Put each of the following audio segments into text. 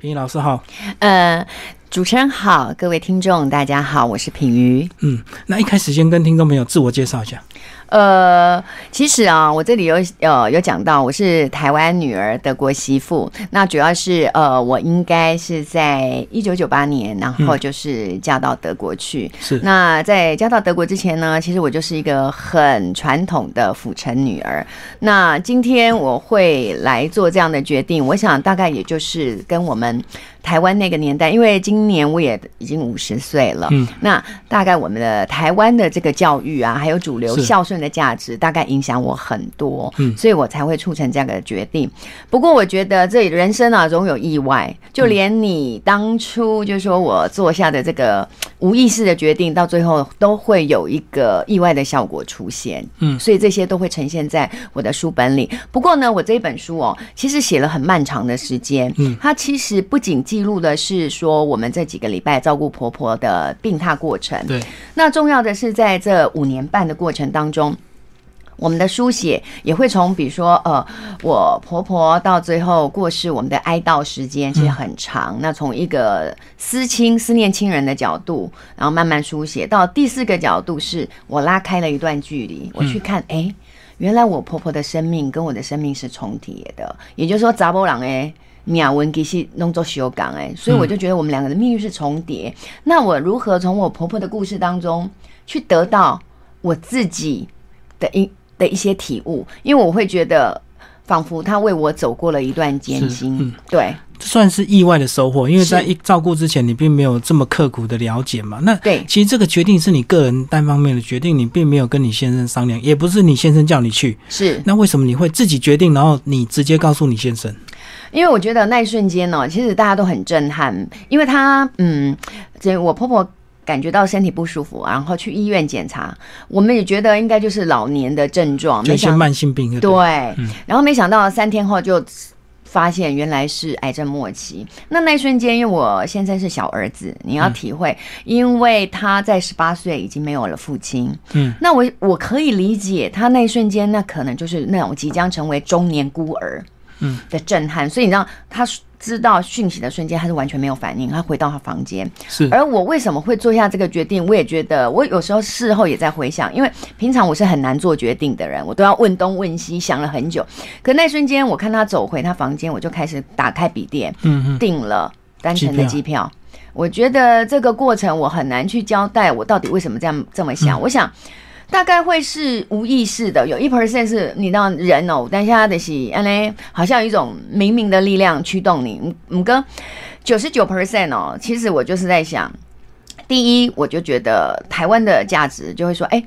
平老师好，呃，主持人好，各位听众大家好，我是品瑜。嗯，那一开始先跟听众朋友自我介绍一下。呃，其实啊，我这里有呃有讲到，我是台湾女儿德国媳妇。那主要是呃，我应该是在一九九八年，然后就是嫁到德国去。是。那在嫁到德国之前呢，其实我就是一个很传统的府城女儿。那今天我会来做这样的决定，我想大概也就是跟我们。台湾那个年代，因为今年我也已经五十岁了，嗯，那大概我们的台湾的这个教育啊，还有主流孝顺的价值，大概影响我很多，嗯，所以我才会促成这样的决定。不过我觉得这人生啊，总有意外，就连你当初就说我做下的这个无意识的决定，到最后都会有一个意外的效果出现，嗯，所以这些都会呈现在我的书本里。不过呢，我这一本书哦，其实写了很漫长的时间，嗯，它其实不仅记。记录的是说我们这几个礼拜照顾婆婆的病榻过程。对，那重要的是在这五年半的过程当中，我们的书写也会从比如说呃，我婆婆到最后过世，我们的哀悼时间其实很长。那从一个思亲、思念亲人的角度，然后慢慢书写到第四个角度，是我拉开了一段距离，我去看，哎，原来我婆婆的生命跟我的生命是重叠的，也就是说，杂波朗哎。秒文其实弄作修改哎，所以我就觉得我们两个的命运是重叠。那我如何从我婆婆的故事当中去得到我自己的一的一些体悟？因为我会觉得，仿佛她为我走过了一段艰辛。对，算是意外的收获。因为在一照顾之前，你并没有这么刻苦的了解嘛。那对，其实这个决定是你个人单方面的决定，你并没有跟你先生商量，也不是你先生叫你去。是，那为什么你会自己决定，然后你直接告诉你先生？因为我觉得那一瞬间呢，其实大家都很震撼，因为他，嗯，这我婆婆感觉到身体不舒服，然后去医院检查，我们也觉得应该就是老年的症状，一些慢性病。对，然后没想到三天后就发现原来是癌症末期。那那一瞬间，因为我先生是小儿子，你要体会，因为他在十八岁已经没有了父亲，嗯，那我我可以理解他那一瞬间，那可能就是那种即将成为中年孤儿。嗯的震撼，所以你知道他知道讯息的瞬间，他是完全没有反应。他回到他房间，是。而我为什么会做下这个决定？我也觉得，我有时候事后也在回想，因为平常我是很难做决定的人，我都要问东问西，想了很久。可那瞬间，我看他走回他房间，我就开始打开笔电，嗯嗯，订了单程的机票。我觉得这个过程我很难去交代，我到底为什么这样这么想。我想。大概会是无意识的，有一 percent 是你让人哦，但是他的是，安嘞，好像有一种冥冥的力量驱动你。五哥，九十九 percent 哦，其实我就是在想，第一，我就觉得台湾的价值就会说，哎，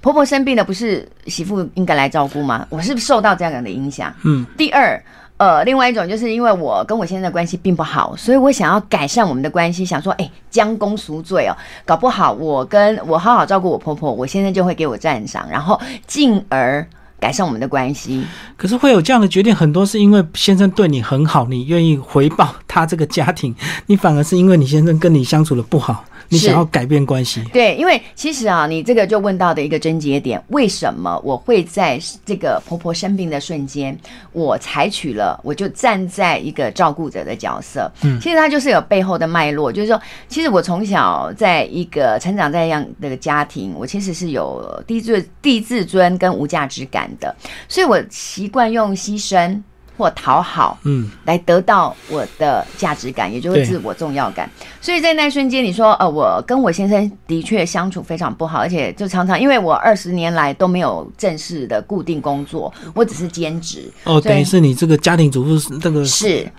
婆婆生病了，不是媳妇应该来照顾吗？我是不是受到这样的影响？嗯。第二。呃，另外一种就是因为我跟我先生的关系并不好，所以我想要改善我们的关系，想说，哎，将功赎罪哦，搞不好我跟我好好照顾我婆婆，我先生就会给我赞赏，然后进而改善我们的关系。可是会有这样的决定，很多是因为先生对你很好，你愿意回报他这个家庭，你反而是因为你先生跟你相处的不好。你想要改变关系？对，因为其实啊，你这个就问到的一个症结点，为什么我会在这个婆婆生病的瞬间，我采取了，我就站在一个照顾者的角色。嗯，其实它就是有背后的脉络，就是说，其实我从小在一个成长在一样的家庭，我其实是有低自低自尊跟无价值感的，所以我习惯用牺牲。或讨好，嗯，来得到我的价值感，也就是自我重要感。所以在那瞬间，你说，呃，我跟我先生的确相处非常不好，而且就常常因为我二十年来都没有正式的固定工作，我只是兼职。哦，等于是你这个家庭主妇那个是。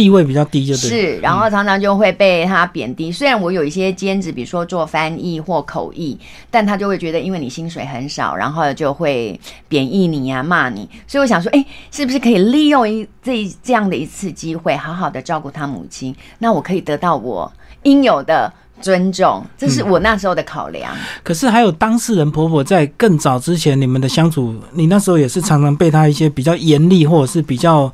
地位比较低，就对。是，然后常常就会被他贬低。虽然我有一些兼职，比如说做翻译或口译，但他就会觉得，因为你薪水很少，然后就会贬义你呀，骂你。所以我想说，哎，是不是可以利用一这这样的一次机会，好好的照顾他母亲？那我可以得到我应有的。尊重，这是我那时候的考量。可是还有当事人婆婆在更早之前，你们的相处，你那时候也是常常被她一些比较严厉或者是比较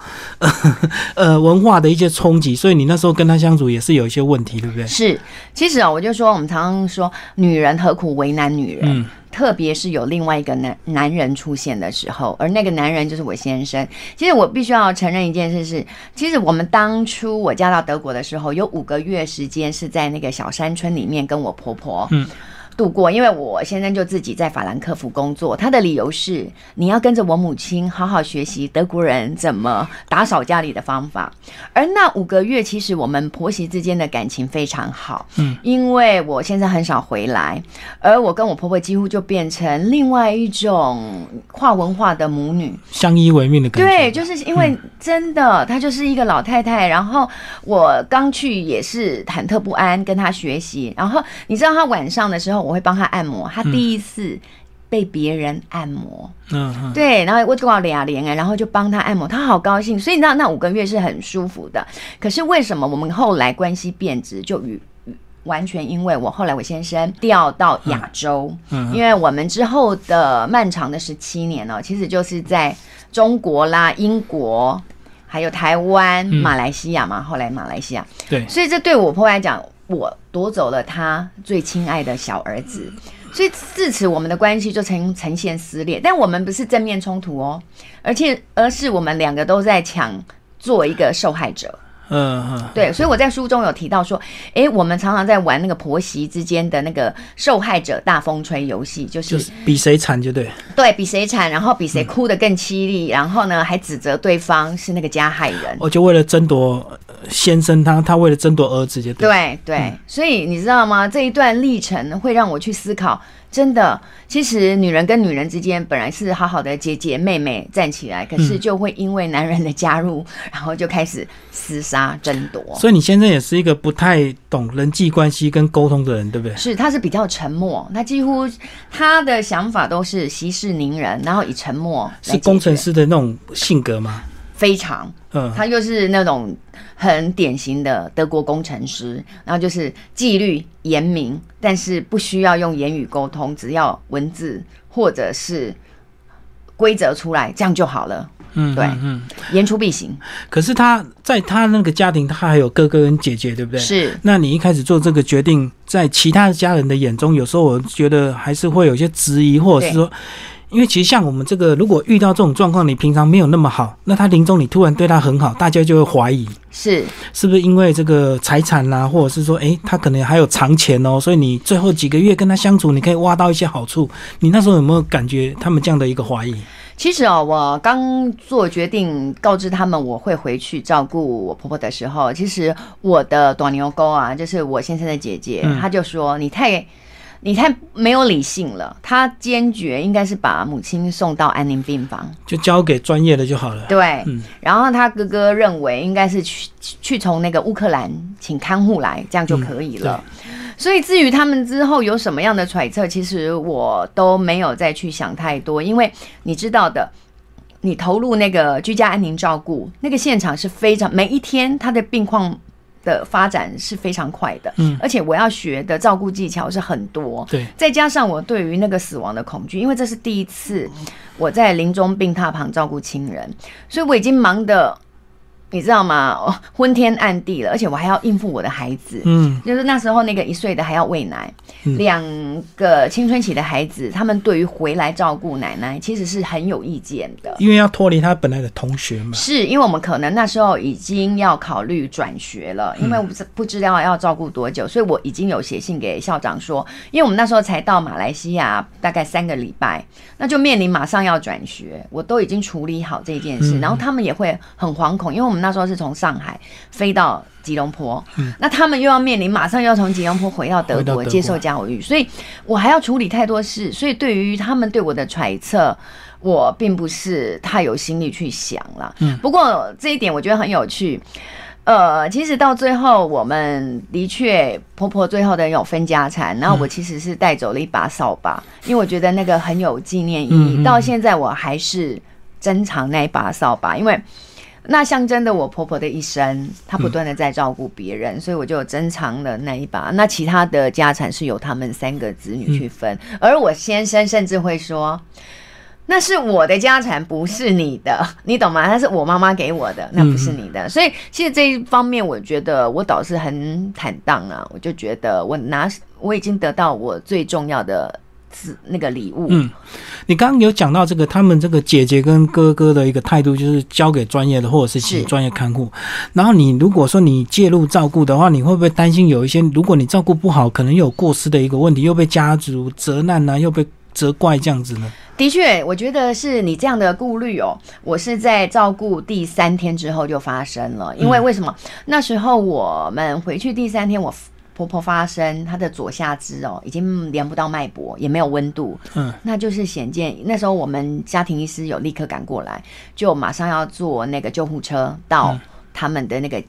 呃文化的一些冲击，所以你那时候跟她相处也是有一些问题，对不对？是，其实啊，我就说我们常常说，女人何苦为难女人？特别是有另外一个男男人出现的时候，而那个男人就是我先生。其实我必须要承认一件事是，其实我们当初我嫁到德国的时候，有五个月时间是在那个小山村里面跟我婆婆，嗯。度过，因为我先生就自己在法兰克福工作，他的理由是你要跟着我母亲好好学习德国人怎么打扫家里的方法。而那五个月，其实我们婆媳之间的感情非常好，嗯，因为我现在很少回来，而我跟我婆婆几乎就变成另外一种跨文化的母女，相依为命的感觉。对，就是因为真的，她就是一个老太太，然后我刚去也是忐忑不安跟她学习，然后你知道她晚上的时候。我会帮他按摩，他第一次被别人按摩，嗯，对，然后我做到俩连哎，然后就帮他按摩，他好高兴，所以你知道那五个月是很舒服的。可是为什么我们后来关系变质，就与完全因为我后来我先生调到亚洲，嗯，因为我们之后的漫长的十七年呢，其实就是在中国啦、英国，还有台湾、马来西亚嘛，后来马来西亚，对，所以这对我婆来讲。我夺走了他最亲爱的小儿子，所以自此我们的关系就呈呈现撕裂。但我们不是正面冲突哦，而且而是我们两个都在抢做一个受害者。嗯嗯，对，所以我在书中有提到说，哎，我们常常在玩那个婆媳之间的那个受害者大风吹游戏，就是比谁惨就对，对比谁惨，然后比谁哭得更凄厉，然后呢还指责对方是那个加害人。我就为了争夺先生，他他为了争夺儿子就对对，所以你知道吗？这一段历程会让我去思考。真的，其实女人跟女人之间本来是好好的姐姐妹妹站起来，可是就会因为男人的加入，然后就开始厮杀争夺。所以你先生也是一个不太懂人际关系跟沟通的人，对不对？是，他是比较沉默，他几乎他的想法都是息事宁人，然后以沉默。是工程师的那种性格吗？非常，嗯，他又是那种很典型的德国工程师，然后就是纪律严明，但是不需要用言语沟通，只要文字或者是规则出来，这样就好了。嗯，对，嗯，言出必行。可是他在他那个家庭，他还有哥哥跟姐姐，对不对？是。那你一开始做这个决定，在其他的家人的眼中，有时候我觉得还是会有些质疑，或者是说。因为其实像我们这个，如果遇到这种状况，你平常没有那么好，那他临终你突然对他很好，大家就会怀疑，是是不是因为这个财产啦，或者是说，哎，他可能还有藏钱哦，所以你最后几个月跟他相处，你可以挖到一些好处。你那时候有没有感觉他们这样的一个怀疑？其实哦，我刚做决定告知他们我会回去照顾我婆婆的时候，其实我的短牛沟啊，就是我先生的姐姐，她就说你太。你太没有理性了，他坚决应该是把母亲送到安宁病房，就交给专业的就好了。对，然后他哥哥认为应该是去去从那个乌克兰请看护来，这样就可以了。所以至于他们之后有什么样的揣测，其实我都没有再去想太多，因为你知道的，你投入那个居家安宁照顾，那个现场是非常每一天他的病况。的发展是非常快的，嗯，而且我要学的照顾技巧是很多，对，再加上我对于那个死亡的恐惧，因为这是第一次我在临终病榻旁照顾亲人，所以我已经忙得。你知道吗？昏天暗地了，而且我还要应付我的孩子。嗯，就是那时候那个一岁的还要喂奶，两个青春期的孩子，他们对于回来照顾奶奶其实是很有意见的，因为要脱离他本来的同学嘛。是因为我们可能那时候已经要考虑转学了，因为不不知道要照顾多久，所以我已经有写信给校长说，因为我们那时候才到马来西亚大概三个礼拜，那就面临马上要转学，我都已经处理好这件事，然后他们也会很惶恐，因为我们。那时候是从上海飞到吉隆坡，那他们又要面临马上要从吉隆坡回到德国接受教育，所以我还要处理太多事，所以对于他们对我的揣测，我并不是太有心力去想了。嗯，不过这一点我觉得很有趣。呃，其实到最后，我们的确婆婆最后的有分家产，然后我其实是带走了一把扫把，因为我觉得那个很有纪念意义。到现在我还是珍藏那一把扫把，因为。那象征的我婆婆的一生，她不断的在照顾别人，所以我就珍藏了那一把。那其他的家产是由他们三个子女去分，而我先生甚至会说：“那是我的家产，不是你的，你懂吗？那是我妈妈给我的，那不是你的。”所以其实这一方面，我觉得我倒是很坦荡啊。我就觉得我拿我已经得到我最重要的。自那个礼物。嗯，你刚刚有讲到这个，他们这个姐姐跟哥哥的一个态度，就是交给专业的，或者是请专业看护。然后你如果说你介入照顾的话，你会不会担心有一些，如果你照顾不好，可能有过失的一个问题，又被家族责难呢、又被责怪这样子呢？的确，我觉得是你这样的顾虑哦。我是在照顾第三天之后就发生了，因为为什么？那时候我们回去第三天，我婆婆发生她的左下肢哦，已经连不到脉搏，也没有温度，嗯，那就是显见。那时候我们家庭医师有立刻赶过来，就马上要坐那个救护车到嗯他们的那个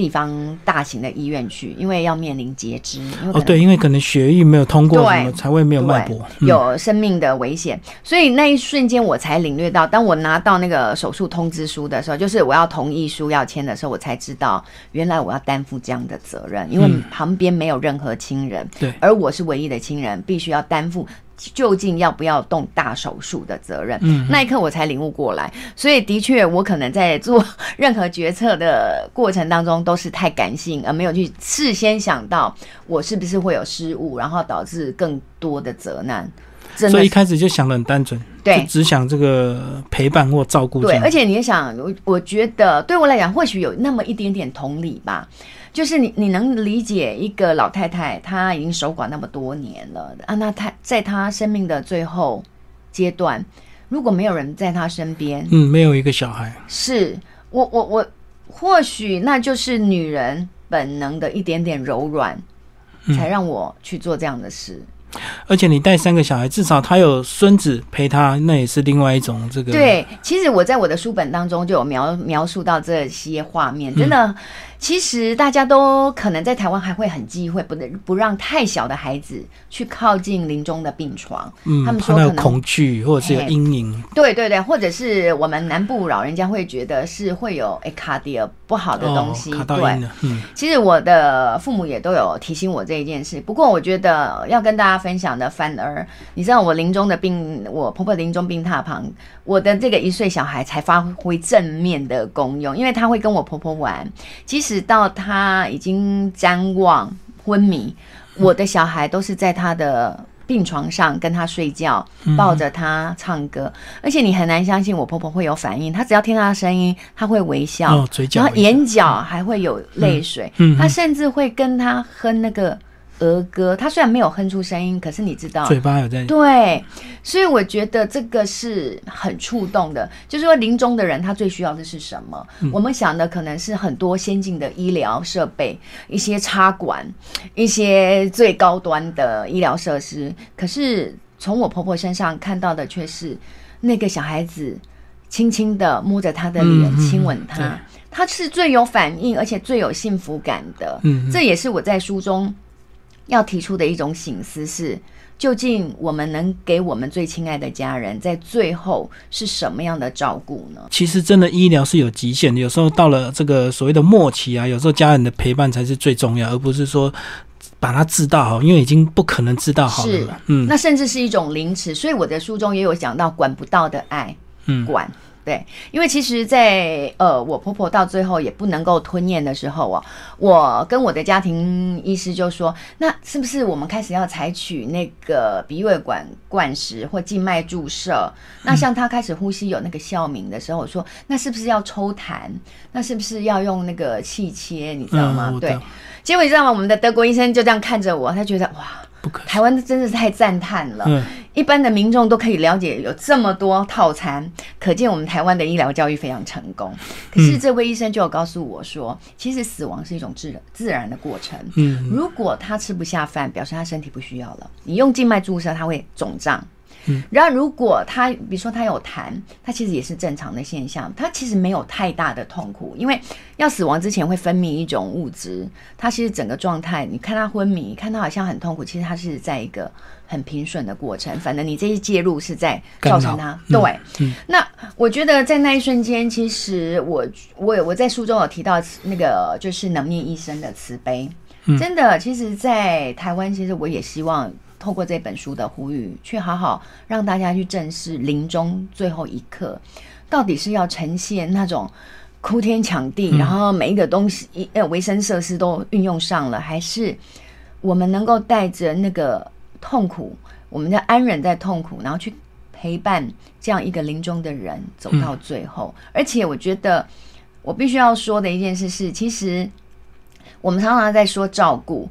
地方大型的医院去，因为要面临截肢。哦，对，因为可能血液没有通过，对什么才会没有脉搏。嗯有生命的危险，所以那一瞬间我才领略到，当我拿到那个手术通知书的时候，就是我要同意书要签的时候，我才知道原来我要担负这样的责任，因为嗯旁边没有任何亲人，对而我是唯一的亲人，必须要担负。究竟要不要动大手术的责任？嗯那一刻我才领悟过来，所以的确，我可能在做任何决策的过程当中都是太感性，而没有去事先想到我是不是会有失误，然后导致更多的责难。真的所以一开始就想的很单纯，对只想这个陪伴或照顾这对，而且你也想，我我觉得对我来讲，或许有那么一点点同理吧。就是你，你能理解一个老太太，她已经守寡那么多年了啊，那她在她生命的最后阶段，如果没有人在她身边，嗯，没有一个小孩，是我我我，或许那就是女人本能的一点点柔软，嗯才让我去做这样的事。而且你带三个小孩，至少他有孙子陪他，那也是另外一种这个。，对，其实我在我的书本当中就有描描述到这些画面，真的，其实大家都可能在台湾还会很忌讳，不能不让太小的孩子去靠近临终的病床。嗯，他们说可能恐惧或者是有阴影。对对对，或者是我们南部老人家会觉得是会有诶卡迪尔不好的东西，哦、对嗯，其实我的父母也都有提醒我这一件事，不过我觉得要跟大家分享的，反而你知道我临终的病，我婆婆临终病榻旁，我的这个一岁小孩才发挥正面的功用，因为他会跟我婆婆玩，即使到他已经谵妄昏迷，我的小孩都是在他的。病床上跟他睡觉，抱着他唱歌，而且你很难相信我婆婆会有反应。她只要听到的声音，她会微笑，哦，嘴角然后眼角还会有泪水，嗯嗯他甚至会跟他哼那个儿歌。他虽然没有哼出声音，可是你知道，嘴巴有在，对，所以我觉得这个是很触动的。就是说，临终的人他最需要的是什么？嗯我们想的可能是很多先进的医疗设备、一些插管、一些最高端的医疗设施，可是从我婆婆身上看到的却是那个小孩子轻轻的摸着她的脸，亲吻她。对他是最有反应，而且最有幸福感的。嗯嗯这也是我在书中要提出的一种醒思是：究竟我们能给我们最亲爱的家人，在最后是什么样的照顾呢？其实真的医疗是有极限的，有时候到了这个所谓的末期啊，有时候家人的陪伴才是最重要，而不是说把它治到好，因为已经不可能治到好了是。嗯那甚至是一种凌迟。所以我的书中也有讲到管不到的爱，嗯，管。对，因为其实在，呃，我婆婆到最后也不能够吞咽的时候哦，我跟我的家庭医师就说，那是不是我们开始要采取那个鼻胃管灌食或静脉注射？那像她开始呼吸有那个哮鸣的时候，我说，那是不是要抽痰？那是不是要用那个气切？你知道吗？嗯，对。结果你知道吗？我们的德国医生就这样看着我，他觉得哇，台湾真的是太赞叹了。嗯，一般的民众都可以了解有这么多套餐，可见我们台湾的医疗教育非常成功。可是这位医生就有告诉我说，其实死亡是一种自然自然的过程。嗯，如果他吃不下饭，表示他身体不需要了。你用静脉注射，他会肿胀。嗯，然后如果他比如说他有痰，他其实也是正常的现象，他其实没有太大的痛苦，因为要死亡之前会分泌一种物质，他其实整个状态，你看他昏迷，看他好像很痛苦，其实他是在一个很平顺的过程。反正你这些介入是在造成他对。嗯那我觉得在那一瞬间，其实我我我在书中有提到那个就是能念医生的慈悲，嗯真的，其实，在台湾，其实我也希望透过这本书的呼吁，去好好让大家去正视临终最后一刻，到底是要呈现那种哭天抢地，嗯然后每一个东西一呃维生设施都运用上了，还是我们能够带着那个痛苦，我们在安忍在痛苦，然后去陪伴这样一个临终的人走到最后。而且我觉得我必须要说的一件事是，其实我们常常在说照顾。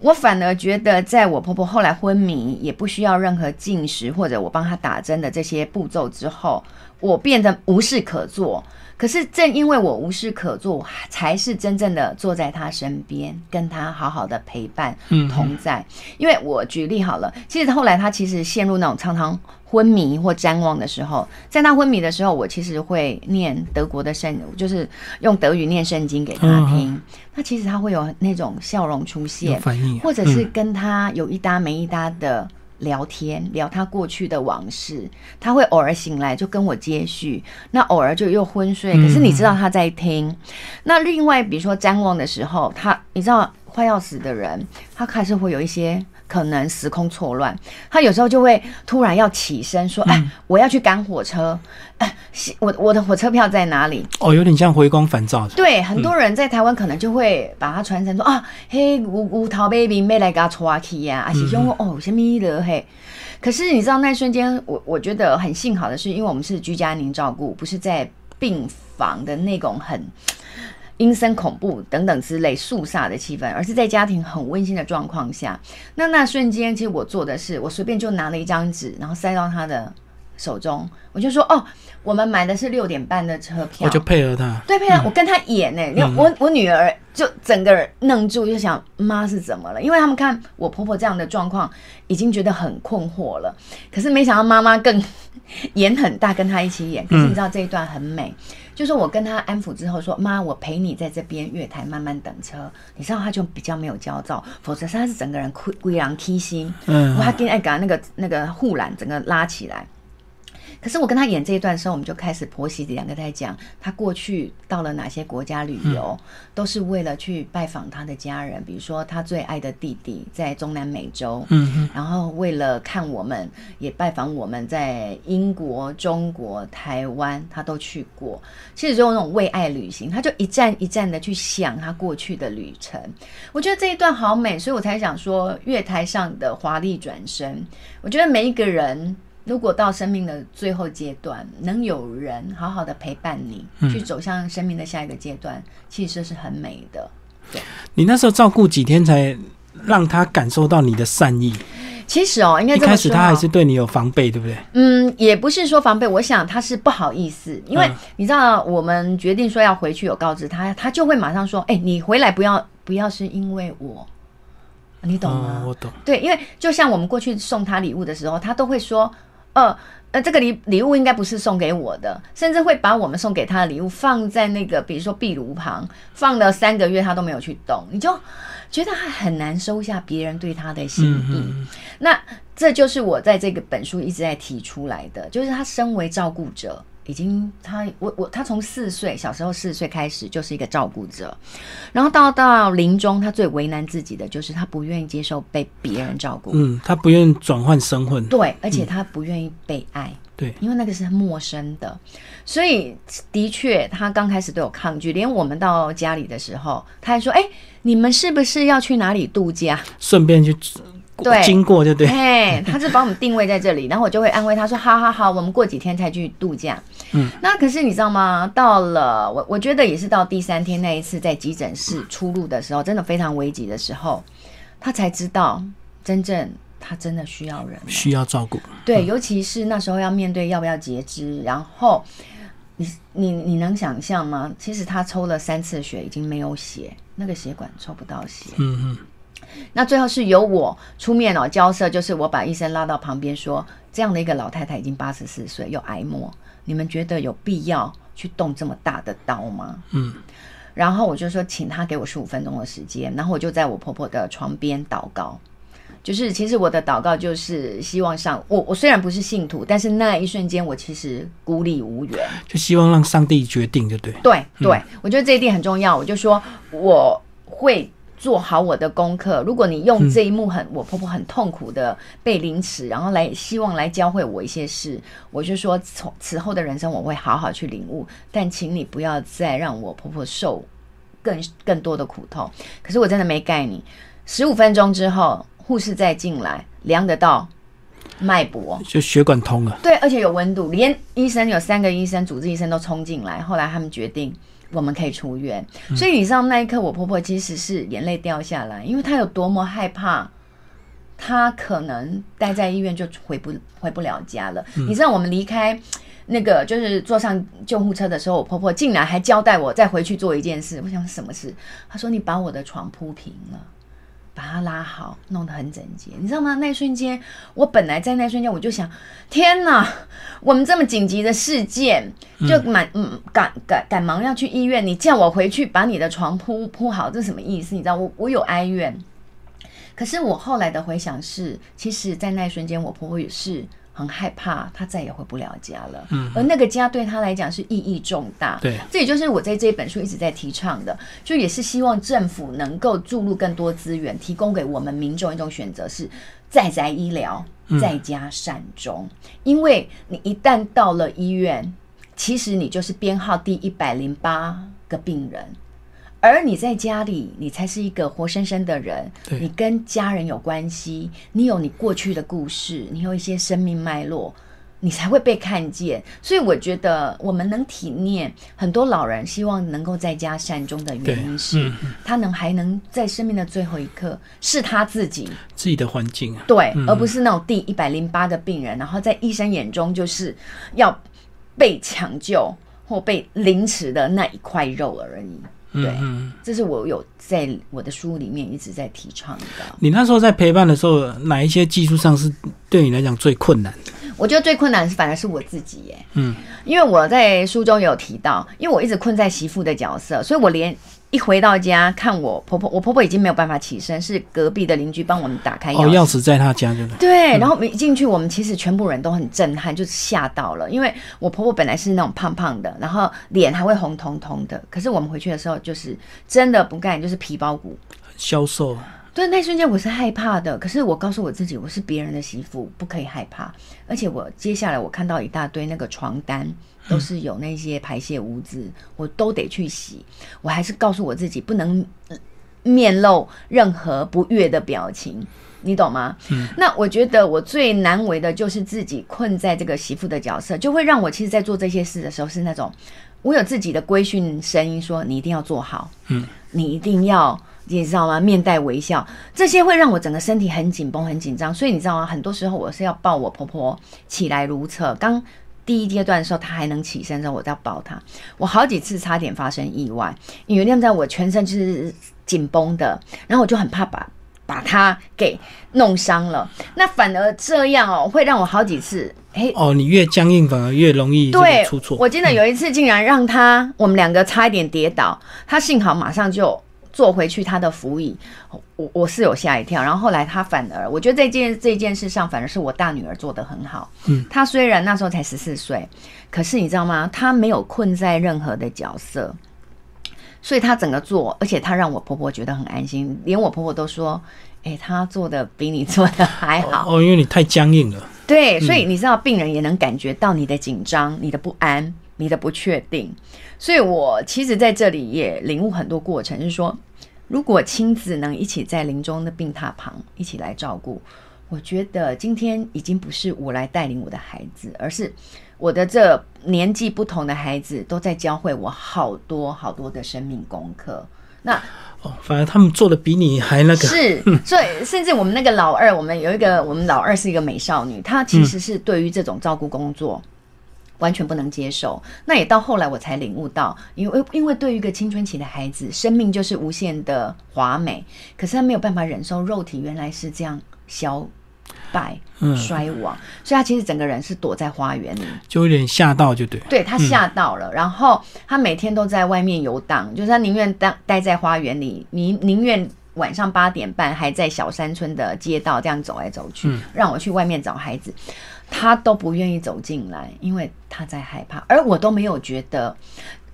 我反而觉得，在我婆婆后来昏迷，也不需要任何进食或者我帮她打针的这些步骤之后，我变得无事可做。可是正因为我无事可做，才是真正的坐在他身边，跟他好好的陪伴同在。因为我举例好了，其实后来他其实陷入那种常常。昏迷或瞻望的时候，在他昏迷的时候，我其实会念德国的圣，就是用德语念圣经给他听。那其实他会有那种笑容出现，或者是跟他有一搭没一搭的聊天，聊他过去的往事。他会偶尔醒来就跟我接续，那偶尔就又昏睡。可是你知道他在听。那另外，比如说瞻望的时候，他你知道快要死的人，他开始会有一些。可能时空错乱，他有时候就会突然要起身说：“哎，我要去赶火车，哎，我我的火车票在哪里？”哦，有点像回光返照。对，很多人在台湾可能就会把它传承说：“啊，嘿，无无逃 baby 没来给他抓去呀，啊，是用哦什么的嘿。”可是你知道那一瞬间，我我觉得很幸好的是，因为我们是居家宁照顾，不是在病房的那种很。阴森、恐怖等等之类肃杀的气氛，而是在家庭很温馨的状况下，那那瞬间，其实我做的是，我随便就拿了一张纸，然后塞到他的手中，我就说：“哦，我们买的是六点半的车票。”我就配合他，对，配合我跟他演呢。我我女儿就整个人愣住，就想妈是怎么了？因为他们看我婆婆这样的状况，已经觉得很困惑了。可是没想到妈妈更 演很大，跟他一起演。可是你知道这一段很美。就是我跟他安抚之后说：“妈，我陪你在这边月台慢慢等车。”你知道他就比较没有焦躁，否则他是整个人龟龟狼踢心。嗯，我还跟爱搞那个那个护栏整个拉起来。可是我跟他演这一段的时候，我们就开始婆媳两个在讲，他过去到了哪些国家旅游，都是为了去拜访他的家人，比如说他最爱的弟弟在中南美洲，嗯，然后为了看我们，也拜访我们在英国、中国、台湾，他都去过。其实就那种为爱旅行，他就一站一站的去想他过去的旅程。我觉得这一段好美，所以我才想说月台上的华丽转身。我觉得每一个人。如果到生命的最后阶段，能有人好好的陪伴你，去走向生命的下一个阶段，其实是很美的。对，你那时候照顾几天才让他感受到你的善意？其实哦，应该一开始他还是对你有防备，对不对？嗯，也不是说防备，我想他是不好意思，因为你知道，我们决定说要回去，有告知他，他就会马上说：“哎，你回来不要不要是因为我，你懂吗？”我懂。对，因为就像我们过去送他礼物的时候，他都会说。呃呃，这个礼礼物应该不是送给我的，甚至会把我们送给他的礼物放在那个，比如说壁炉旁，放了三个月他都没有去动，你就觉得他很难收下别人对他的心意。那这就是我在这个本书一直在提出来的，就是他身为照顾者。已经，他我我他从四岁小时候四岁开始就是一个照顾者，然后到到临终，他最为难自己的就是他不愿意接受被别人照顾，嗯，他不愿意转换身份，对，而且他不愿意被爱，对，因为那个是陌生的，所以的确他刚开始都有抗拒，连我们到家里的时候，他还说：“哎，你们是不是要去哪里度假？顺便去。”对，经过就对。嘿，他是把我们定位在这里，然后我就会安慰他说：“好好好，我们过几天才去度假。”嗯，那可是你知道吗？到了我我觉得也是到第三天那一次在急诊室出入的时候，真的非常危急的时候，他才知道真正他真的需要人，需要照顾。对，尤其是那时候要面对要不要截肢，然后你你你能想象吗？其实他抽了三次血，已经没有血，那个血管抽不到血。嗯嗯。那最后是由我出面哦，交涉就是我把医生拉到旁边说，这样的一个老太太已经八十四岁，有癌末，你们觉得有必要去动这么大的刀吗？嗯，然后我就说，请他给我十五分钟的时间，然后我就在我婆婆的床边祷告，就是其实我的祷告就是希望上我我虽然不是信徒，但是那一瞬间我其实孤立无援，就希望让上帝决定，就对，对对，我觉得这一点很重要，我就说我会。做好我的功课。如果你用这一幕很我婆婆很痛苦的被凌迟，然后来希望来教会我一些事，我就说从此后的人生我会好好去领悟。但请你不要再让我婆婆受更更多的苦痛。可是我真的没盖你。十五分钟之后，护士再进来，量得到脉搏，就血管通了。对，而且有温度，连医生有三个医生，主治医生都冲进来，后来他们决定我们可以出院。所以你知道那一刻，我婆婆其实是眼泪掉下来，因为她有多么害怕，她可能待在医院就回不回不了家了。你知道我们离开。那个就是坐上救护车的时候，我婆婆竟然还交代我再回去做一件事。我想什么事？她说：“你把我的床铺平了，把它拉好，弄得很整洁。你知道吗？那一瞬间，我本来在那瞬间我就想：天哪！我们这么紧急的事件，就满嗯赶赶赶忙要去医院，你叫我回去把你的床铺铺好，这什么意思？你知道我我有哀怨，可是我后来的回想是，其实，在那一瞬间，我婆婆也是。很害怕，他再也回不了家了。嗯，而那个家对他来讲是意义重大。对，这也就是我在这本书一直在提倡的，就也是希望政府能够注入更多资源，提供给我们民众一种选择，是在宅医疗，在家善终。因为你一旦到了医院，其实你就是编号第一百零八个病人。而你在家里，你才是一个活生生的人。你跟家人有关系，你有你过去的故事，你有一些生命脉络，你才会被看见。所以我觉得，我们能体念很多老人希望能够在家善终的原因是，他能还能在生命的最后一刻是他自己自己的环境啊，对，而不是那种第一百零八的病人，然后在医生眼中就是要被抢救或被凌迟的那一块肉而已。对，这是我有在我的书里面一直在提倡的。你那时候在陪伴的时候，哪一些技术上是对你来讲最困难的？我觉得最困难的是反而是我自己耶。嗯，因为我在书中有提到，因为我一直困在媳妇的角色，所以我连。一回到家，看我婆婆，我婆婆已经没有办法起身，是隔壁的邻居帮我们打开钥匙。钥匙在她家，对对。然后一进去，我们其实全部人都很震撼，就是吓到了，因为我婆婆本来是那种胖胖的，然后脸还会红彤彤的，可是我们回去的时候，就是真的不干，就是皮包骨，消瘦。对，那瞬间我是害怕的，可是我告诉我自己，我是别人的媳妇，不可以害怕。而且我接下来我看到一大堆那个床单。都是有那些排泄污渍，我都得去洗。我还是告诉我自己，不能面露任何不悦的表情，你懂吗？嗯。那我觉得我最难为的就是自己困在这个媳妇的角色，就会让我其实，在做这些事的时候，是那种我有自己的规训声音，说你一定要做好，嗯，你一定要，你知道吗？面带微笑，这些会让我整个身体很紧绷、很紧张。所以你知道吗？很多时候我是要抱我婆婆起来如厕。刚第一阶段的时候，她还能起身的时候，我要抱她。我好几次差点发生意外，因为那在我全身就是紧绷的，然后我就很怕把把她给弄伤了。那反而这样哦，会让我好几次，哎哦，你越僵硬反而越容易对出错。我记得有一次竟然让他，我们两个差一点跌倒，他幸好马上就。坐回去他的扶椅，我我是有吓一跳，然后后来他反而，我觉得这件这件事上反而是我大女儿做的很好。嗯，她虽然那时候才十四岁，可是你知道吗？她没有困在任何的角色，所以她整个做，而且她让我婆婆觉得很安心，连我婆婆都说：“哎，她做的比你做的还好。”哦，因为你太僵硬了。对，所以你知道，病人也能感觉到你的紧张、你的不安、你的不确定。所以我其实在这里也领悟很多过程，就是说。如果亲子能一起在临终的病榻旁一起来照顾，我觉得今天已经不是我来带领我的孩子，而是我的这年纪不同的孩子都在教会我好多好多的生命功课。那哦，反而他们做的比你还那个是，所以甚至我们那个老二，我们有一个我们老二是一个美少女，她其实是对于这种照顾工作。完全不能接受，那也到后来我才领悟到，因为因为对于一个青春期的孩子，生命就是无限的华美，可是他没有办法忍受肉体原来是这样消败、衰亡，所以他其实整个人是躲在花园里，就有点吓到，就对，对他吓到了，然后他每天都在外面游荡，就是他宁愿待待在花园里，宁宁愿晚上八点半还在小山村的街道这样走来走去，让我去外面找孩子。他都不愿意走进来，因为他在害怕，而我都没有觉得。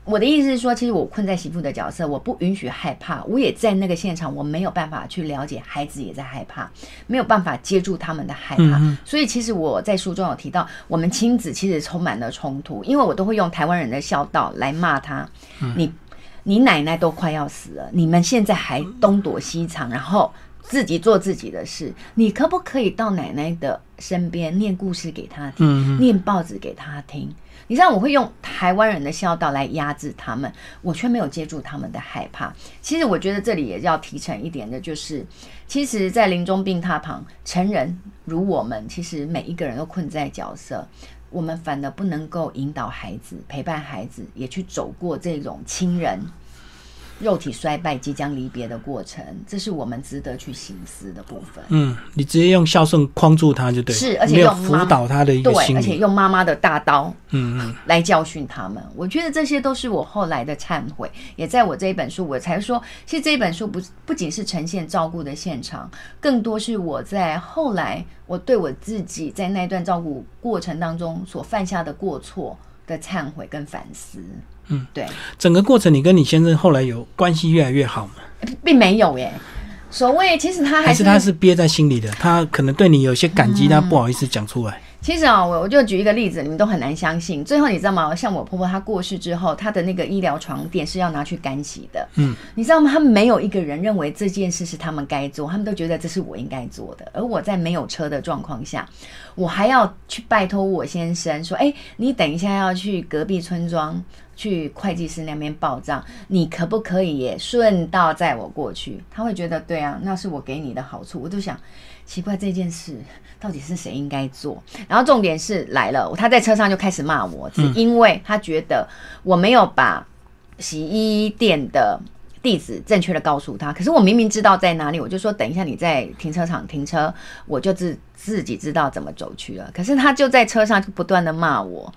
我的意思是说，其实我困在媳妇的角色，我不允许害怕。我也在那个现场，我没有办法去了解孩子也在害怕，没有办法接住他们的害怕。所以，其实我在书中有提到，我们亲子其实充满了冲突，因为我都会用台湾人的孝道来骂他。你，你奶奶都快要死了，你们现在还东躲西藏，然后。自己做自己的事。你可不可以到奶奶的身边念故事给他听，嗯念报纸给他听？你知道我会用台湾人的孝道来压制他们，我却没有接住他们的害怕。其实我觉得这里也要提成一点的，就是其实，在临终病榻旁，成人如我们，其实每一个人都困在角色，我们反而不能够引导孩子、陪伴孩子，也去走过这种亲人肉体衰败、即将离别的过程，这是我们值得去行思的部分。嗯，你直接用孝顺框住他就对了，是而且用辅导他的一个对，而且用妈妈的大刀嗯嗯，来教训他们。我觉得这些都是我后来的忏悔，也在我这一本书，我才说，其实这一本书不不仅是呈现照顾的现场，更多是我在后来我对我自己在那段照顾过程当中所犯下的过错的忏悔跟反思。嗯，对，整个过程你跟你先生后来有关系越来越好吗？并没有耶。所谓，其实他还还是他是憋在心里的？他可能对你有些感激，他不好意思讲出来。其实啊，我我就举一个例子，你们都很难相信。最后你知道吗？像我婆婆她过世之后，她的那个医疗床垫是要拿去干洗的。嗯，你知道吗？他们没有一个人认为这件事是他们该做，他们都觉得这是我应该做的。而我在没有车的状况下，我还要去拜托我先生说：“哎，你等一下要去隔壁村庄去会计师那边报账，你可不可以也顺道载我过去？”他会觉得对啊，那是我给你的好处。我就想。奇怪，这件事到底是谁应该做？然后重点是来了，他在车上就开始骂我，只因为他觉得我没有把洗衣店的地址正确的告诉他。可是我明明知道在哪里，我就说等一下你在停车场停车，我就自自己知道怎么走去了。可是他就在车上就不断的骂我，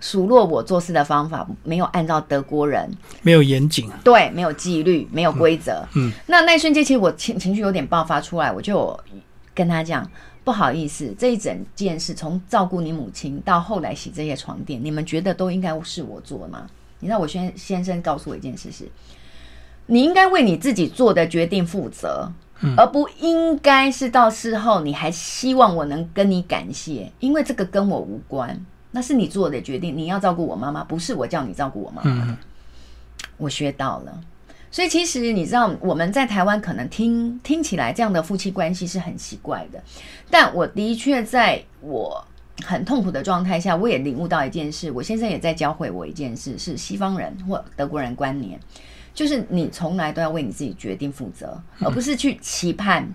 数落我做事的方法没有按照德国人没有严谨，对，没有纪律，没有规则。嗯，那那一瞬间其实我情情绪有点爆发出来，我就。跟他讲，不好意思，这一整件事从照顾你母亲到后来洗这些床垫，你们觉得都应该是我做吗？你知道我先先生告诉我一件事是，你应该为你自己做的决定负责，而不应该是到事后你还希望我能跟你感谢，因为这个跟我无关，那是你做的决定，你要照顾我妈妈，不是我叫你照顾我妈妈的。我学到了。所以其实你知道，我们在台湾可能听听起来这样的夫妻关系是很奇怪的，但我的确在我很痛苦的状态下，我也领悟到一件事，我先生也在教会我一件事，是西方人或德国人观念，就是你从来都要为你自己决定负责，而不是去期盼。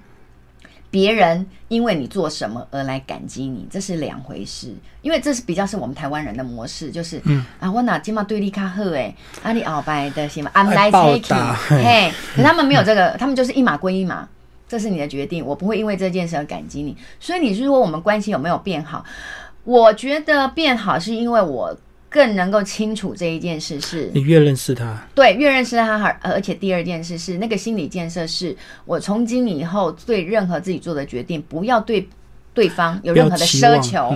别人因为你做什么而来感激你，这是两回事。因为这是比较是我们台湾人的模式，就是嗯啊，我哪今嘛对你卡好诶，啊你鳌拜的什么，I'm like taking，嘿，可他们没有这个，他们就是一码归一码，这是你的决定，我不会因为这件事而感激你。所以你是说我们关系有没有变好？我觉得变好是因为我。更能够清楚这一件事是，你越认识他，对，越认识他，而而且第二件事是那个心理建设，是我从今以后对任何自己做的决定，不要对对方有任何的奢求、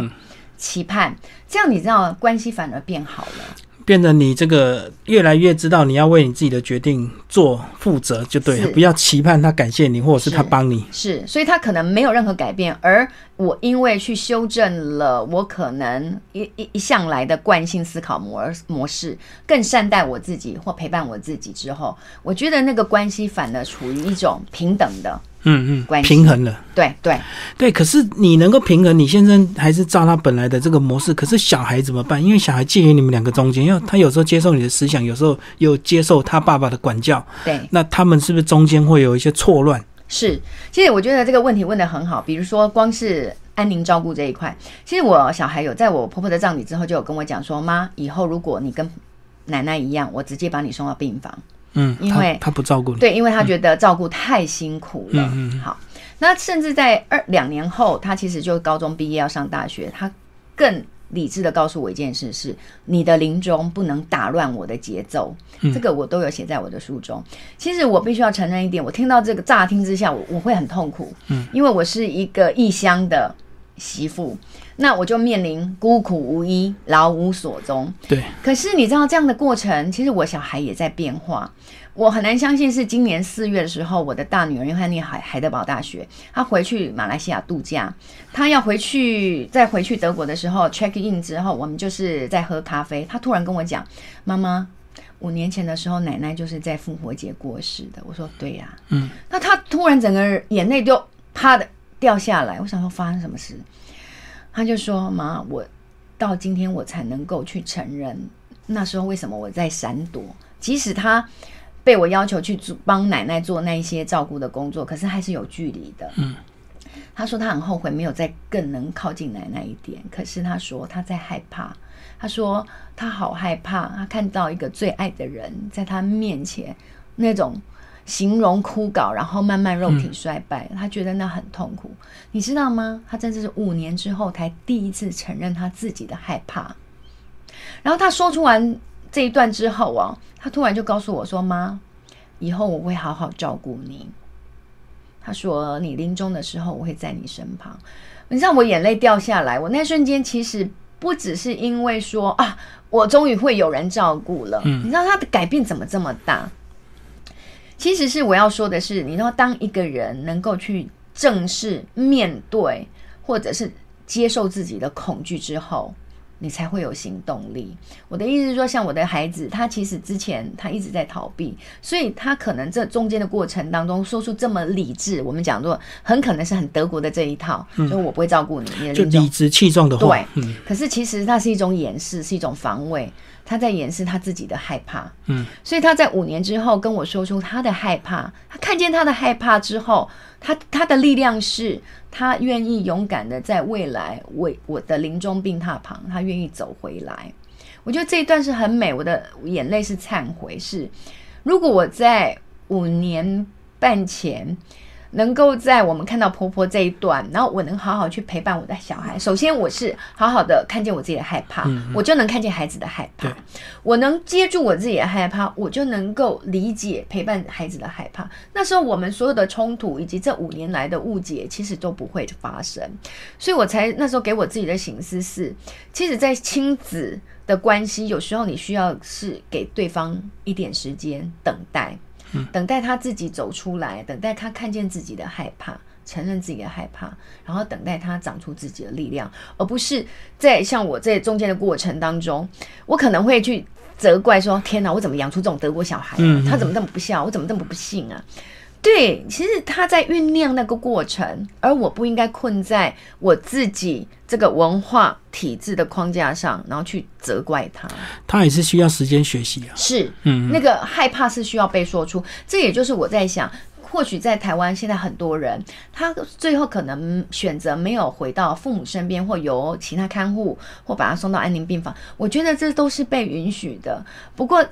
期盼，这样你知道关系反而变好了。变得你这个越来越知道你要为你自己的决定做负责就对了，不要期盼他感谢你或者是他帮你。是，所以他可能没有任何改变，而我因为去修正了我可能一一一向来的惯性思考模模式，更善待我自己或陪伴我自己之后，我觉得那个关系反而处于一种平等的。嗯嗯，平衡了，对对对。可是你能够平衡，你先生还是照他本来的这个模式。可是小孩怎么办？因为小孩介于你们两个中间，因为他有时候接受你的思想，有时候又接受他爸爸的管教。对，那他们是不是中间会有一些错乱？是，其实我觉得这个问题问的很好。比如说，光是安宁照顾这一块，其实我小孩有在我婆婆的葬礼之后，就有跟我讲说：“妈，以后如果你跟奶奶一样，我直接把你送到病房。”嗯，因为他不照顾你，对，因为他觉得照顾太辛苦了。嗯嗯。好，那甚至在二两年后，他其实就高中毕业要上大学，他更理智的告诉我一件事：是你的临终不能打乱我的节奏。这个我都有写在我的书中。其实我必须要承认一点，我听到这个乍听之下，我我会很痛苦。嗯，因为我是一个异乡的媳妇。那我就面临孤苦无依、老无所终。对。可是你知道这样的过程，其实我小孩也在变化。我很难相信是今年四月的时候，我的大女儿因为她念海海德堡大学，她回去马来西亚度假，她要回去再回去德国的时候，check in 之后，我们就是在喝咖啡，她突然跟我讲：“妈妈，五年前的时候，奶奶就是在复活节过世的。我说对呀、嗯，那她突然整个眼泪就啪的掉下来，我想说发生什么事？他就说妈，我到今天我才能够去承认，那时候为什么我在闪躲，即使他。被我要求去做帮奶奶做那一些照顾的工作，可是还是有距离的。嗯，他说他很后悔没有再更能靠近奶奶一点，可是他说他在害怕。他说他好害怕，他看到一个最爱的人在他面前那种形容枯槁，然后慢慢肉体衰败，他觉得那很痛苦。你知道吗？他真的是五年之后才第一次承认他自己的害怕。然后他说出完这一段之后啊，他突然就告诉我说：“妈，以后我会好好照顾你。”他说：“你临终的时候，我会在你身旁。”你知道我眼泪掉下来，我那瞬间其实不只是因为说啊，我终于会有人照顾了。嗯你知道他的改变怎么这么大？其实是我要说的是，你知道，当一个人能够去正视、面对，或者是接受自己的恐惧之后，你才会有行动力。我的意思是说，像我的孩子，他其实之前他一直在逃避，所以他可能这中间的过程当中说出这么理智，我们讲做很可能是很德国的这一套，就是我不会照顾你，你的就理直气壮的话，对嗯可是其实它是一种掩饰，是一种防卫，他在掩饰他自己的害怕。嗯，所以他在五年之后跟我说出他的害怕，他看见他的害怕之后，他他的力量是他愿意勇敢的在未来为我的临终病榻旁，他愿意走回来。我觉得这一段是很美，我的眼泪是忏悔，是如果我在五年半前。能够在我们看到婆婆这一段，然后我能好好去陪伴我的小孩。首先，我是好好的看见我自己的害怕，我就能看见孩子的害怕。我能接住我自己的害怕，我就能够理解陪伴孩子的害怕。那时候，我们所有的冲突以及这五年来的误解，其实都不会发生。所以我才那时候给我自己的醒思是，其实，在亲子的关系，有时候你需要是给对方一点时间等待。等待他自己走出来，等待他看见自己的害怕，承认自己的害怕，然后等待他长出自己的力量，而不是在像我在中间的过程当中，我可能会去责怪说：“天哪，我怎么养出这种德国小孩、啊？嗯他怎么那么不孝？我怎么那么不幸啊？”对，其实他在酝酿那个过程，而我不应该困在我自己这个文化体制的框架上，然后去责怪他。他也是需要时间学习啊。是，嗯那个害怕是需要被说出，这也就是我在想。或许在台湾，现在很多人他最后可能选择没有回到父母身边，或由其他看护，或把他送到安宁病房。我觉得这都是被允许的。不过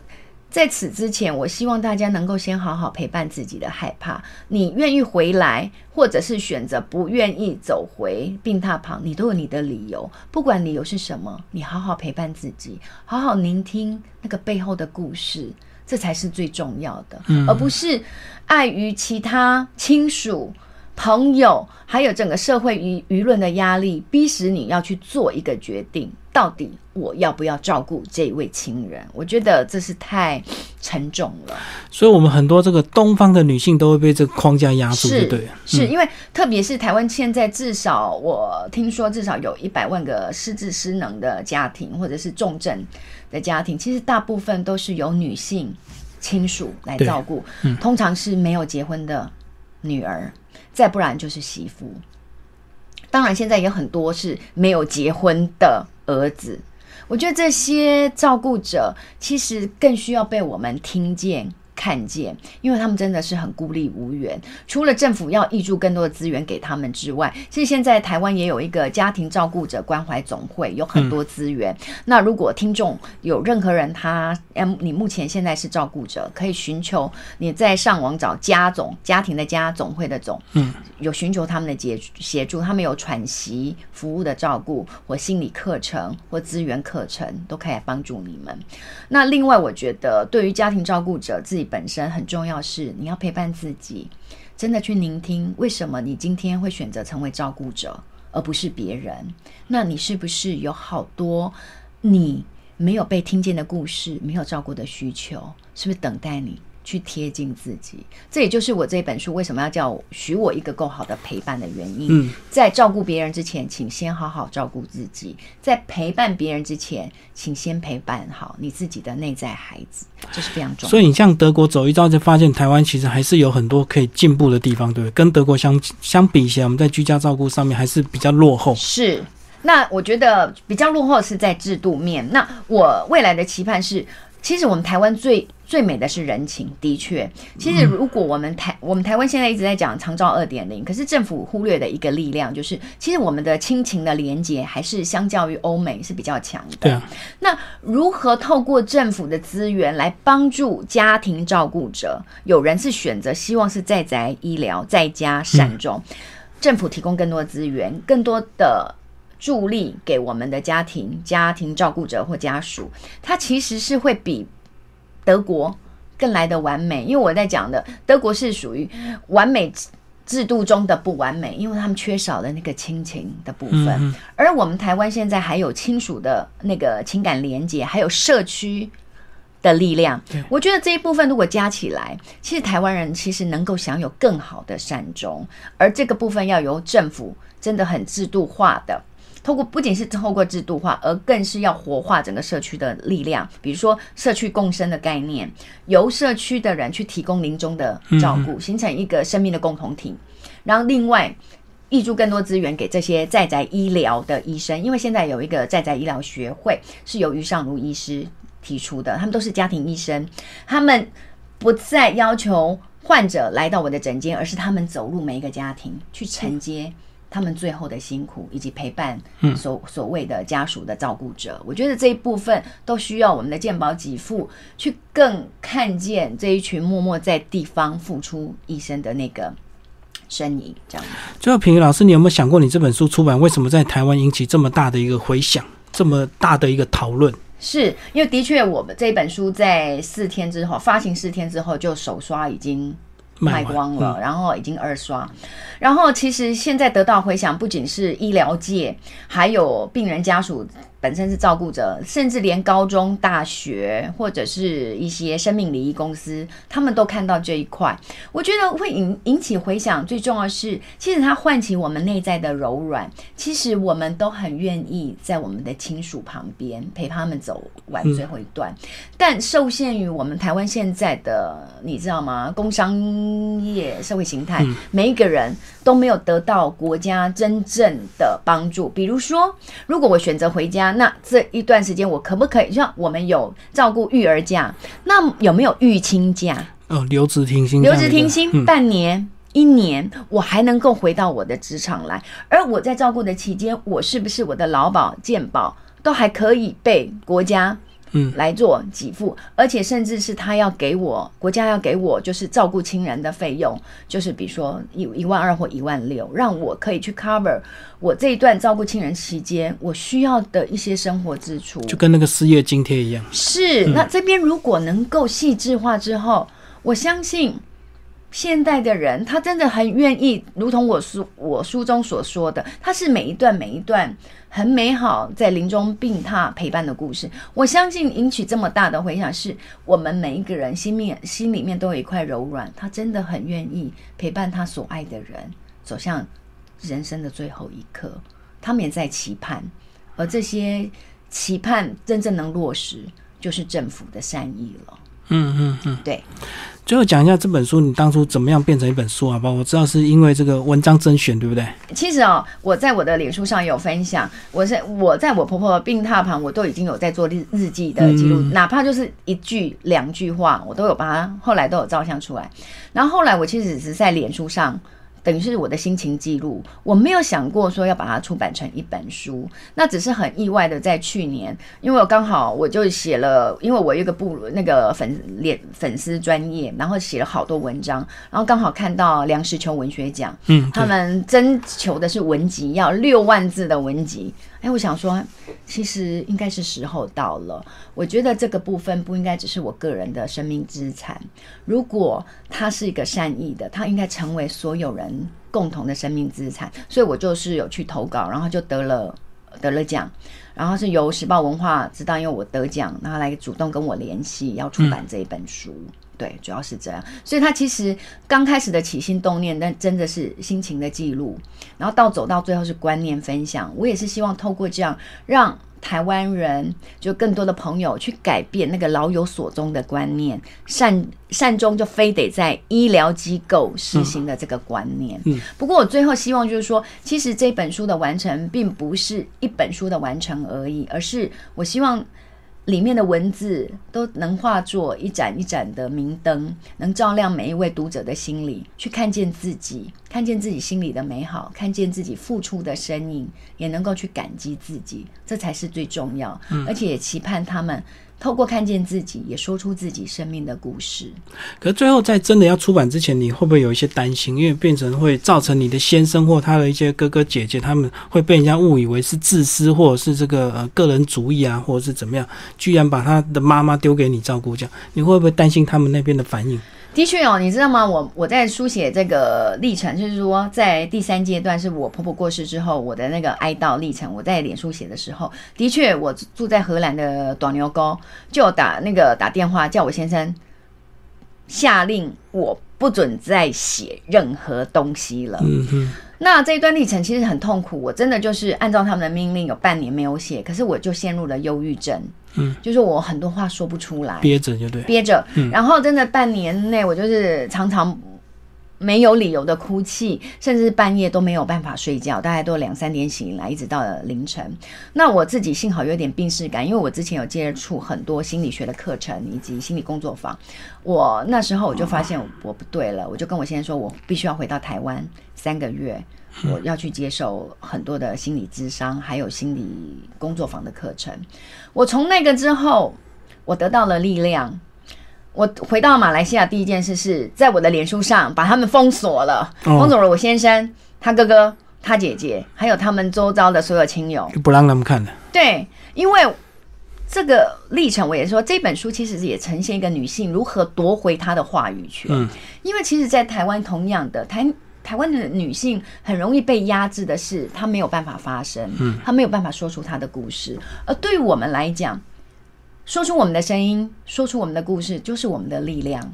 在此之前，我希望大家能够先好好陪伴自己的害怕。你愿意回来，或者是选择不愿意走回病榻旁，你都有你的理由。不管理由是什么，你好好陪伴自己，好好聆听那个背后的故事，这才是最重要的，嗯而不是碍于其他亲属。朋友，还有整个社会舆舆论的压力，逼使你要去做一个决定，到底我要不要照顾这位亲人？我觉得这是太沉重了。所以，我们很多这个东方的女性都会被这个框架压住，是对了。是因为特别是台湾现在至少我听说至少有一百万个失智失能的家庭，或者是重症的家庭，其实大部分都是由女性亲属来照顾，通常是没有结婚的女儿，再不然就是媳妇。当然，现在有很多是没有结婚的儿子。我觉得这些照顾者其实更需要被我们听见、看见，因为他们真的是很孤立无援。除了政府要挹注更多的资源给他们之外，其实现在台湾也有一个家庭照顾者关怀总会，有很多资源。那如果听众有任何人他，嗯，你目前现在是照顾者，可以寻求你在上网找家总家庭的家总会的总，嗯，有寻求他们的协协助，他们有喘息服务的照顾或心理课程或资源课程，都可以来帮助你们。那另外，我觉得对于家庭照顾者自己本身很重要是，你要陪伴自己，真的去聆听为什么你今天会选择成为照顾者，而不是别人。那你是不是有好多你没有被听见的故事，没有照顾的需求，是不是等待你去贴近自己。这也就是我这本书为什么要叫“许我一个够好的陪伴”的原因。嗯，在照顾别人之前，请先好好照顾自己；在陪伴别人之前，请先陪伴好你自己的内在孩子，这是非常重要。所以你像德国走一遭，就发现台湾其实还是有很多可以进步的地方，对不对？跟德国相相比起来，我们在居家照顾上面还是比较落后。是，那我觉得比较落后是在制度面。那我未来的期盼是，其实我们台湾最最美的是人情，的确，其实如果我们台我们台湾现在一直在讲长照二点零，可是政府忽略的一个力量就是，其实我们的亲情的连接还是相较于欧美是比较强的。对啊，那如何透过政府的资源来帮助家庭照顾者？有人是选择希望是在宅医疗，在家善终，政府提供更多的资源，更多的助力给我们的家庭、家庭照顾者或家属，它其实是会比德国更来的完美。因为我在讲的德国是属于完美制度中的不完美，因为他们缺少了那个亲情的部分。而我们台湾现在还有亲属的那个情感连接，还有社区的力量。我觉得这一部分如果加起来，其实台湾人其实能够享有更好的善终，而这个部分要由政府真的很制度化的。透过不仅是透过制度化，而更是要活化整个社区的力量，比如说社区共生的概念，由社区的人去提供临终的照顾，形成一个生命的共同体。然后另外挹注更多资源给这些在宅医疗的医生，因为现在有一个在宅医疗学会是由于尚如医师提出的，他们都是家庭医生，他们不再要求患者来到我的诊间，而是他们走入每一个家庭去承接。他们最后的辛苦，以及陪伴所所谓的家属的照顾者，我觉得这一部分都需要我们的健保给付去更看见这一群默默在地方付出一生的那个身影，这样。最后，平宇老师，你有没有想过，你这本书出版为什么在台湾引起这么大的一个回响，这么大的一个讨论？是因为的确，我们这本书在四天之后发行，四天之后就首刷已经卖光了，嗯然后已经二刷。然后其实现在得到回响，不仅是医疗界，还有病人家属本身是照顾者，甚至连高中、大学或者是一些生命礼仪公司，他们都看到这一块。我觉得会引引起回响，最重要的是，其实它唤起我们内在的柔软。其实我们都很愿意在我们的亲属旁边陪他们走完最后一段，但受限于我们台湾现在的，你知道吗？工商业社会形态，每一个人都没有得到国家真正的帮助。比如说，如果我选择回家，那这一段时间我可不可以像我们有照顾育儿假，那有没有育亲假？哦，留职停薪留职停薪嗯半年。一年，我还能够回到我的职场来，而我在照顾的期间，我是不是我的劳保、健保都还可以被国家嗯来做给付，而且甚至是他要给我国家要给我就是照顾亲人的费用，就是比如说一一万二或一万六，让我可以去 cover 我这一段照顾亲人期间我需要的一些生活支出。就跟那个失业津贴一样。是，那这边如果能够细致化之后，我相信现代的人他真的很愿意，如同我书我书中所说的，他是每一段每一段很美好，在临终病榻陪伴的故事。我相信引起这么大的回响，是我们每一个人心面心里面都有一块柔软，他真的很愿意陪伴他所爱的人走向人生的最后一刻，他们也在期盼，而这些期盼真正能落实，就是政府的善意了。嗯嗯嗯。对，最后讲一下这本书，你当初怎么样变成一本书，好不好？我知道是因为这个文章甄选，对不对？其实哦，我在我的脸书上有分享，我是我在我婆婆的病榻旁，我都已经有在做日日记的记录，嗯哪怕就是一句两句话，我都有把它后来都有照相出来。然后后来我其实只是在脸书上。等于是我的心情记录，我没有想过说要把它出版成一本书，那只是很意外的，在去年，因为我刚好我就写了，因为我有一个部那个粉脸粉丝专业，然后写了好多文章，然后刚好看到梁实秋文学奖，嗯，他对，们征求的是文集，要六万字的文集。哎，我想说，其实应该是时候到了。我觉得这个部分不应该只是我个人的生命资产。如果它是一个善意的，它应该成为所有人共同的生命资产。所以我就是有去投稿，然后就得了得了奖。然后是由时报文化知道，因为我得奖，然后来主动跟我联系，要出版这一本书。对，主要是这样。所以他其实刚开始的起心动念，但真的是心情的记录，然后到走到最后是观念分享。我也是希望透过这样让。台湾人就更多的朋友去改变那个老有所终的观念，善善终就非得在医疗机构实行的这个观念。嗯，不过我最后希望就是说，其实这本书的完成并不是一本书的完成而已，而是我希望。里面的文字都能化作一盏一盏的明灯，能照亮每一位读者的心里，去看见自己，看见自己心里的美好，看见自己付出的身影，也能够去感激自己，这才是最重要。而且也期盼他们。透过看见自己，也说出自己生命的故事。可是最后在真的要出版之前，你会不会有一些担心？因为变成会造成你的先生或他的一些哥哥姐姐，他们会被人家误以为是自私，或者是这个呃个人主义啊，或者是怎么样，居然把他的妈妈丢给你照顾，这样你会不会担心他们那边的反应？的确哦，你知道吗？我我在书写这个历程，就是说，在第三阶段是我婆婆过世之后，我的那个哀悼历程。我在脸书写的时候，的确，我住在荷兰的短牛沟，就打那个打电话叫我先生下令，我不准再写任何东西了。嗯哼。那这一段历程其实很痛苦，我真的就是按照他们的命令，有半年没有写，可是我就陷入了忧郁症。嗯，就是我很多话说不出来，憋着就对，憋着。然后真的半年内，我就是常常没有理由的哭泣，甚至半夜都没有办法睡觉，大概都两三点醒来，一直到了凌晨。那我自己幸好有点病逝感，因为我之前有接触很多心理学的课程以及心理工作坊。我那时候我就发现我不对了，我就跟我先生说，我必须要回到台湾三个月。我要去接受很多的心理智商，还有心理工作坊的课程。我从那个之后，我得到了力量。我回到马来西亚第一件事是在我的脸书上把他们封锁了，封锁了我先生、他哥哥、他姐姐，还有他们周遭的所有亲友，就不让他们看了。对，因为这个历程，我也说这本书其实也呈现一个女性如何夺回她的话语权。嗯，因为其实，在台湾同样的台。台湾的女性很容易被压制的是，她没有办法发声，嗯，她没有办法说出她的故事。而对于我们来讲，说出我们的声音，说出我们的故事，就是我们的力量。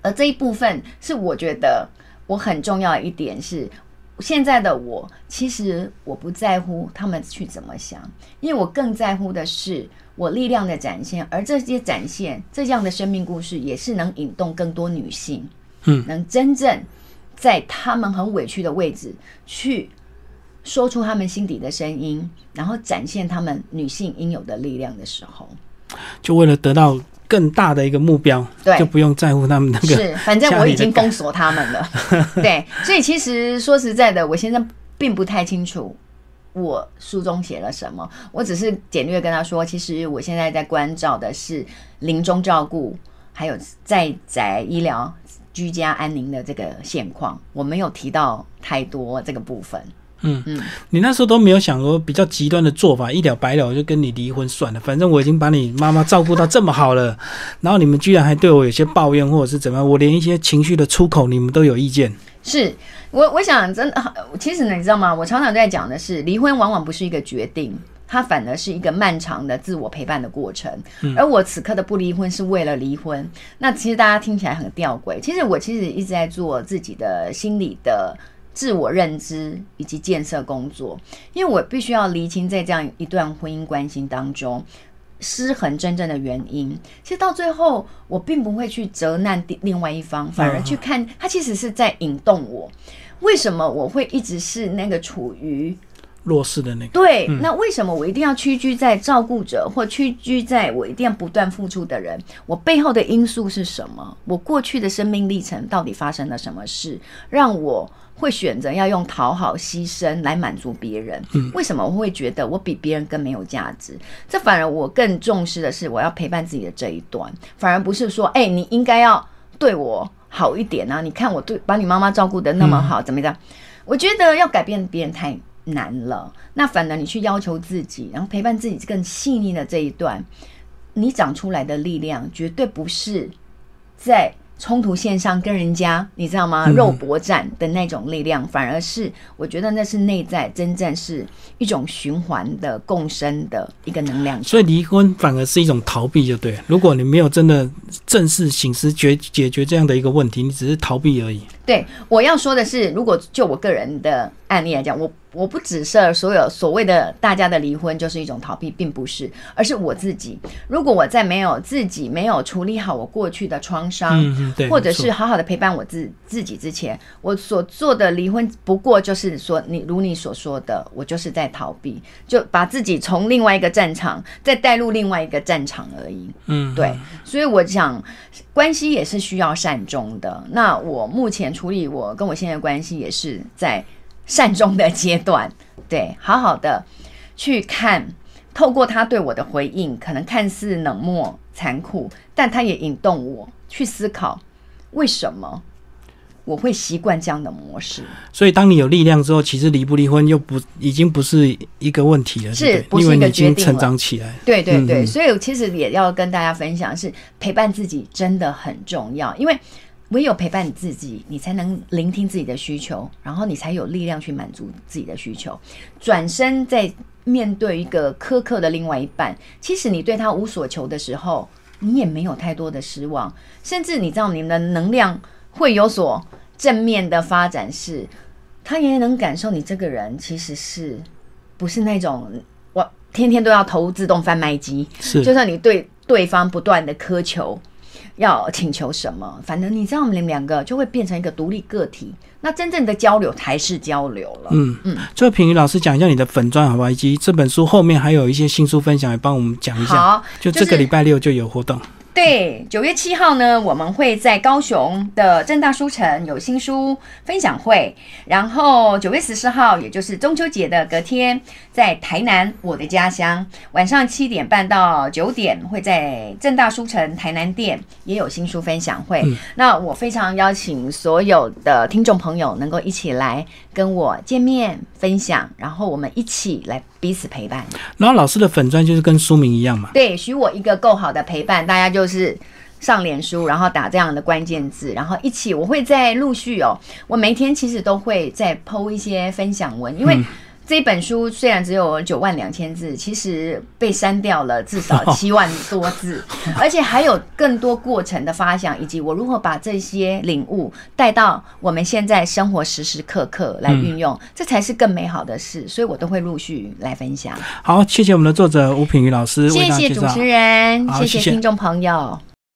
而这一部分是我觉得我很重要的一点是，现在的我其实我不在乎他们去怎么想，因为我更在乎的是我力量的展现。而这些展现这样的生命故事，也是能引动更多女性，嗯，能真正。在他们很委屈的位置，去说出他们心底的声音，然后展现他们女性应有的力量的时候，就为了得到更大的一个目标，对，就不用在乎他们那个。是，反正我已经封锁他们了。对，所以其实说实在的，我现在并不太清楚我书中写了什么，我只是简略跟他说，其实我现在在关照的是临终照顾，还有在宅医疗。居家安宁的这个现况，我没有提到太多这个部分。嗯嗯，你那时候都没有想过比较极端的做法，一了百了就跟你离婚算了。反正我已经把你妈妈照顾到这么好了，然后你们居然还对我有些抱怨或者是怎么样，我连一些情绪的出口你们都有意见。是我我想真的，其实呢，你知道吗？我常常在讲的是，离婚往往不是一个决定。它反而是一个漫长的自我陪伴的过程，而我此刻的不离婚是为了离婚。那其实大家听起来很吊诡，其实我其实一直在做自己的心理的自我认知以及建设工作，因为我必须要厘清在这样一段婚姻关系当中失衡真正的原因。其实到最后，我并不会去责难另外一方，反而去看他其实是在引动我。为什么我会一直是那个处于？弱势的那个对，那为什么我一定要屈居在照顾者，或屈居在我一定要不断付出的人？我背后的因素是什么？我过去的生命历程到底发生了什么事，让我会选择要用讨好、牺牲来满足别人？为什么我会觉得我比别人更没有价值？这反而我更重视的是，我要陪伴自己的这一段，反而不是说，哎，你应该要对我好一点啊！你看我对把你妈妈照顾的那么好，怎么样？我觉得要改变别人太。难了，那反而你去要求自己，然后陪伴自己更细腻的这一段，你长出来的力量绝对不是在冲突线上跟人家，你知道吗？肉搏战的那种力量，反而是我觉得那是内在真正是一种循环的共生的一个能量。所以离婚反而是一种逃避，就对。如果你没有真的正式醒思决解决这样的一个问题，你只是逃避而已。对，我要说的是，如果就我个人的案例来讲，我我不指涉所有所谓的大家的离婚就是一种逃避，并不是，而是我自己。如果我在没有自己没有处理好我过去的创伤，或者是好好的陪伴我自自己之前，我所做的离婚不过就是说，你如你所说的，我就是在逃避，就把自己从另外一个战场再带入另外一个战场而已。嗯，对，所以我想关系也是需要善终的。那我目前。处理我跟我现在的关系也是在善终的阶段，对，好好的去看，透过他对我的回应，可能看似冷漠残酷，但他也引动我去思考，为什么我会习惯这样的模式。所以，当你有力量之后，其实离不离婚又不已经不是一个问题了，是，因为你已经成长起来。对对对，所以其实也要跟大家分享，是陪伴自己真的很重要，因为。唯有陪伴你自己，你才能聆听自己的需求，然后你才有力量去满足自己的需求。转身在面对一个苛刻的另外一半，其实你对他无所求的时候，你也没有太多的失望，甚至你知道你的能量会有所正面的发展，是他也能感受你这个人其实是不是那种我天天都要投自动贩卖机，是就算你对对方不断的苛求。要请求什么？反正你知道，我们两个就会变成一个独立个体。那真正的交流才是交流了。嗯嗯。最后，品瑜老师讲一下你的粉钻好不好？以及这本书后面还有一些新书分享，也帮我们讲一下。好，就这个礼拜六就有活动。对，九月七号呢，我们会在高雄的正大书城有新书分享会。然后九月十四号，也就是中秋节的隔天，在台南我的家乡，晚上七点半到九点，会在正大书城台南店也有新书分享会。那我非常邀请所有的听众朋友能够一起来跟我见面分享，然后我们一起来彼此陪伴。然后老师的粉钻就是跟书名一样嘛？对，许我一个够好的陪伴，大家就。就是上脸书，然后打这样的关键字，然后一起，我会在陆续哦，我每天其实都会在剖一些分享文，因为。这本书虽然只有九万两千字，其实被删掉了至少 七万多字，而且还有更多过程的发想，以及我如何把这些领悟带到我们现在生活时时刻刻来运用，这才是更美好的事。所以我都会陆续来分享。好，谢谢我们的作者吴品瑜老师，谢谢主持人，谢谢听众朋友。